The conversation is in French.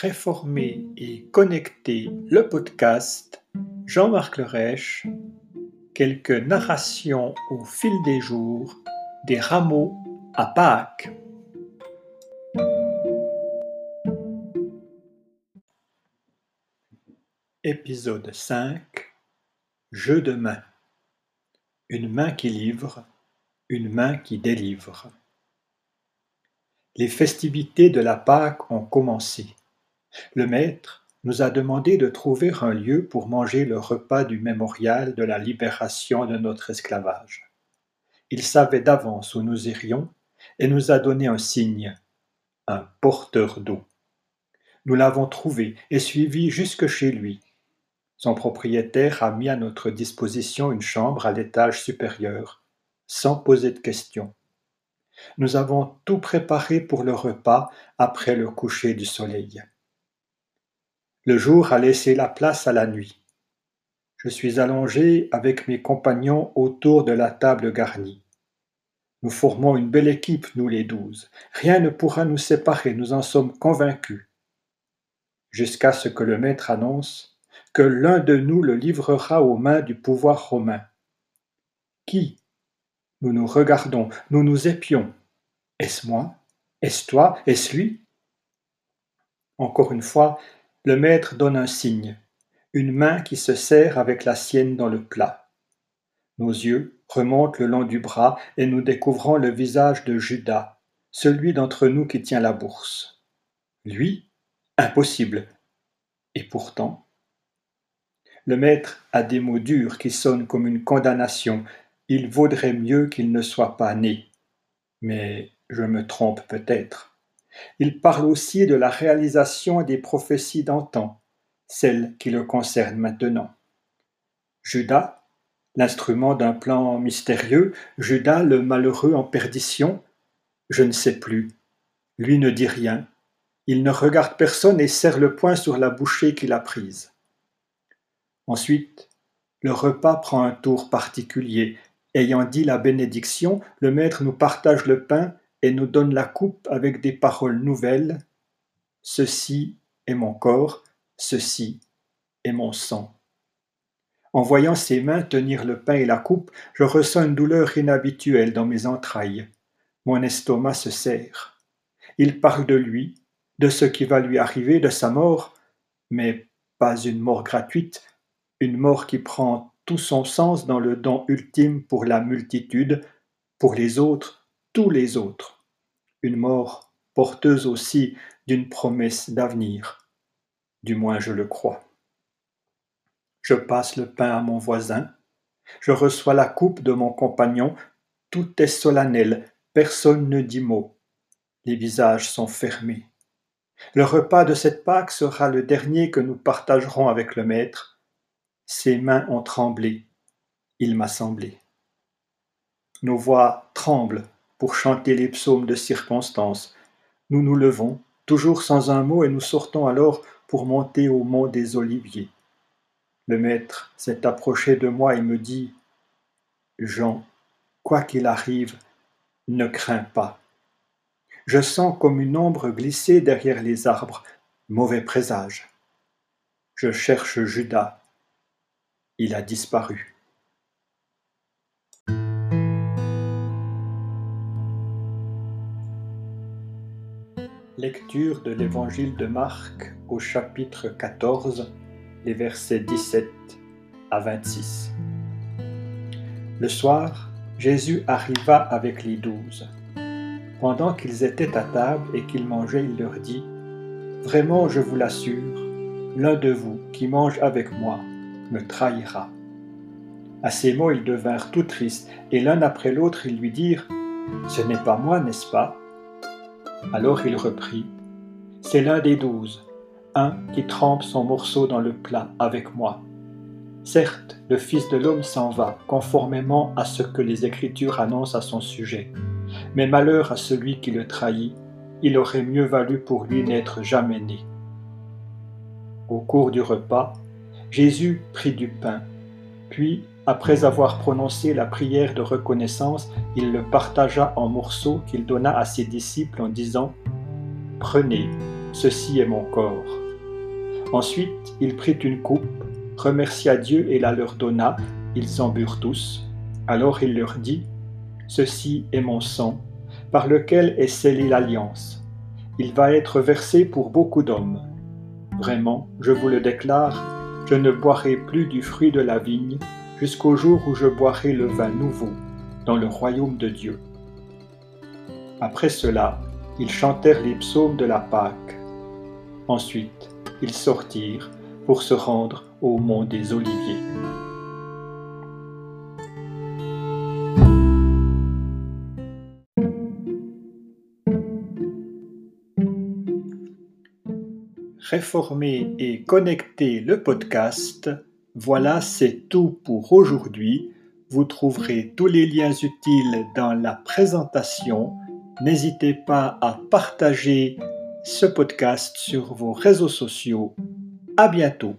Réformer et connecter le podcast Jean-Marc Lerèche, quelques narrations au fil des jours des rameaux à Pâques. Épisode 5 Jeu de main. Une main qui livre, une main qui délivre. Les festivités de la Pâque ont commencé. Le maître nous a demandé de trouver un lieu pour manger le repas du mémorial de la libération de notre esclavage. Il savait d'avance où nous irions et nous a donné un signe, un porteur d'eau. Nous l'avons trouvé et suivi jusque chez lui. Son propriétaire a mis à notre disposition une chambre à l'étage supérieur, sans poser de questions. Nous avons tout préparé pour le repas après le coucher du soleil. Le jour a laissé la place à la nuit. Je suis allongé avec mes compagnons autour de la table garnie. Nous formons une belle équipe, nous les douze. Rien ne pourra nous séparer, nous en sommes convaincus. Jusqu'à ce que le maître annonce que l'un de nous le livrera aux mains du pouvoir romain. Qui? Nous nous regardons, nous nous épions. Est-ce moi? Est-ce toi? Est-ce lui? Encore une fois, le maître donne un signe, une main qui se serre avec la sienne dans le plat. Nos yeux remontent le long du bras et nous découvrons le visage de Judas, celui d'entre nous qui tient la bourse. Lui Impossible. Et pourtant Le maître a des mots durs qui sonnent comme une condamnation, il vaudrait mieux qu'il ne soit pas né. Mais je me trompe peut-être. Il parle aussi de la réalisation des prophéties d'antan, celles qui le concernent maintenant. Judas, l'instrument d'un plan mystérieux, Judas le malheureux en perdition, je ne sais plus. Lui ne dit rien. Il ne regarde personne et serre le poing sur la bouchée qu'il a prise. Ensuite, le repas prend un tour particulier Ayant dit la bénédiction, le Maître nous partage le pain et nous donne la coupe avec des paroles nouvelles. Ceci est mon corps, ceci est mon sang. En voyant ses mains tenir le pain et la coupe, je ressens une douleur inhabituelle dans mes entrailles. Mon estomac se serre. Il parle de lui, de ce qui va lui arriver, de sa mort, mais pas une mort gratuite, une mort qui prend tout son sens dans le don ultime pour la multitude, pour les autres, les autres. Une mort porteuse aussi d'une promesse d'avenir. Du moins je le crois. Je passe le pain à mon voisin, je reçois la coupe de mon compagnon, tout est solennel, personne ne dit mot. Les visages sont fermés. Le repas de cette Pâque sera le dernier que nous partagerons avec le Maître, ses mains ont tremblé, il m'a semblé. Nos voix tremblent pour chanter les psaumes de circonstance. Nous nous levons, toujours sans un mot, et nous sortons alors pour monter au mont des Oliviers. Le maître s'est approché de moi et me dit Jean, quoi qu'il arrive, ne crains pas. Je sens comme une ombre glisser derrière les arbres, mauvais présage. Je cherche Judas, il a disparu. Lecture de l'Évangile de Marc au chapitre 14, les versets 17 à 26. Le soir, Jésus arriva avec les douze. Pendant qu'ils étaient à table et qu'ils mangeaient, il leur dit, Vraiment, je vous l'assure, l'un de vous qui mange avec moi me trahira. À ces mots, ils devinrent tout tristes, et l'un après l'autre, ils lui dirent Ce n'est pas moi, n'est-ce pas? Alors il reprit C'est l'un des douze, un qui trempe son morceau dans le plat avec moi. Certes, le Fils de l'homme s'en va, conformément à ce que les Écritures annoncent à son sujet. Mais malheur à celui qui le trahit, il aurait mieux valu pour lui n'être jamais né. Au cours du repas, Jésus prit du pain, puis, après avoir prononcé la prière de reconnaissance, il le partagea en morceaux qu'il donna à ses disciples en disant Prenez, Ceci est mon corps. Ensuite, il prit une coupe, remercia Dieu et la leur donna. Ils en burent tous. Alors il leur dit, Ceci est mon sang, par lequel est scellée l'alliance. Il va être versé pour beaucoup d'hommes. Vraiment, je vous le déclare, je ne boirai plus du fruit de la vigne jusqu'au jour où je boirai le vin nouveau dans le royaume de Dieu. Après cela, ils chantèrent les psaumes de la Pâque. Ensuite, ils sortirent pour se rendre au mont des Oliviers. Réformer et connecter le podcast, voilà c'est tout pour aujourd'hui. Vous trouverez tous les liens utiles dans la présentation. N'hésitez pas à partager ce podcast sur vos réseaux sociaux. À bientôt.